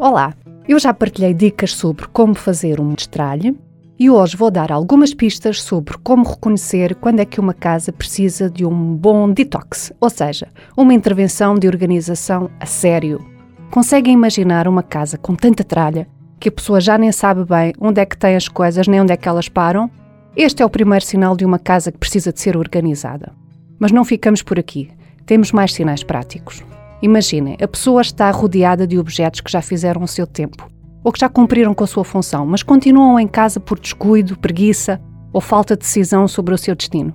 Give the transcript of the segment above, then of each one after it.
Olá! Eu já partilhei dicas sobre como fazer um destralhe e hoje vou dar algumas pistas sobre como reconhecer quando é que uma casa precisa de um bom detox, ou seja, uma intervenção de organização a sério. Conseguem imaginar uma casa com tanta tralha que a pessoa já nem sabe bem onde é que tem as coisas nem onde é que elas param? Este é o primeiro sinal de uma casa que precisa de ser organizada. Mas não ficamos por aqui. Temos mais sinais práticos. Imaginem, a pessoa está rodeada de objetos que já fizeram o seu tempo ou que já cumpriram com a sua função, mas continuam em casa por descuido, preguiça ou falta de decisão sobre o seu destino.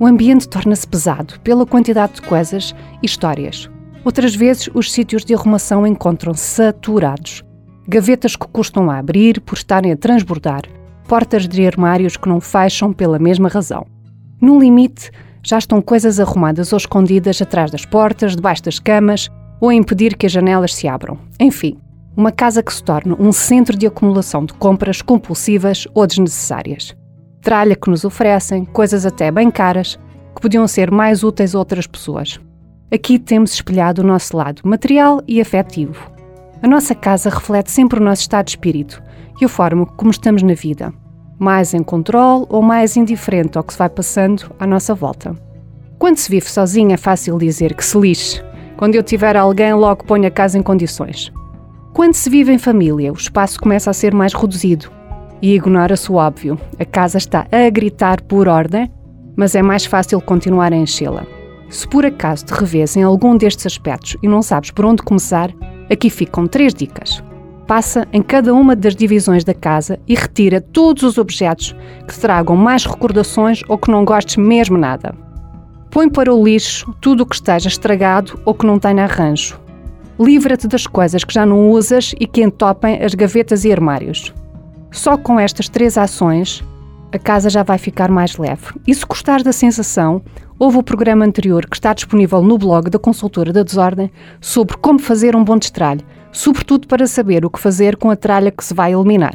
O ambiente torna-se pesado pela quantidade de coisas e histórias. Outras vezes, os sítios de arrumação encontram-se saturados. Gavetas que custam a abrir por estarem a transbordar, portas de armários que não fecham pela mesma razão. No limite, já estão coisas arrumadas ou escondidas atrás das portas, debaixo das camas ou a impedir que as janelas se abram. Enfim, uma casa que se torna um centro de acumulação de compras compulsivas ou desnecessárias. Tralha que nos oferecem, coisas até bem caras, que podiam ser mais úteis a outras pessoas. Aqui temos espelhado o nosso lado material e afetivo. A nossa casa reflete sempre o nosso estado de espírito e a forma como estamos na vida mais em controle ou mais indiferente ao que se vai passando à nossa volta. Quando se vive sozinho é fácil dizer que se lixe. Quando eu tiver alguém, logo ponho a casa em condições. Quando se vive em família, o espaço começa a ser mais reduzido e ignora-se o óbvio. A casa está a gritar por ordem, mas é mais fácil continuar a enchê-la. Se por acaso te revês em algum destes aspectos e não sabes por onde começar, aqui ficam três dicas passa em cada uma das divisões da casa e retira todos os objetos que tragam mais recordações ou que não gostes mesmo nada. Põe para o lixo tudo o que esteja estragado ou que não tenha arranjo. Livra-te das coisas que já não usas e que entopem as gavetas e armários. Só com estas três ações, a casa já vai ficar mais leve. E se gostares da sensação, houve o programa anterior que está disponível no blog da Consultora da Desordem sobre como fazer um bom destralhe sobretudo para saber o que fazer com a tralha que se vai eliminar.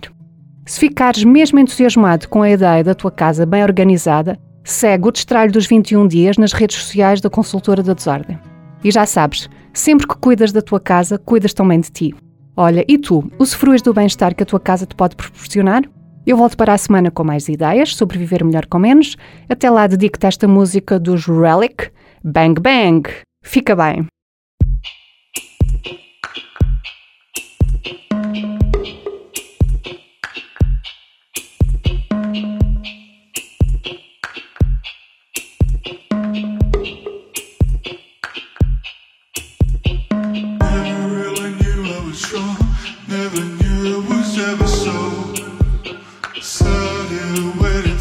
Se ficares mesmo entusiasmado com a ideia da tua casa bem organizada, segue o Destralho dos 21 Dias nas redes sociais da Consultora da Desordem. E já sabes, sempre que cuidas da tua casa, cuidas também de ti. Olha, e tu, usufruis do bem-estar que a tua casa te pode proporcionar? Eu volto para a semana com mais ideias sobre viver melhor com menos. Até lá dedico-te esta música dos Relic, Bang Bang. Fica bem! Never knew it was ever so sudden. waiting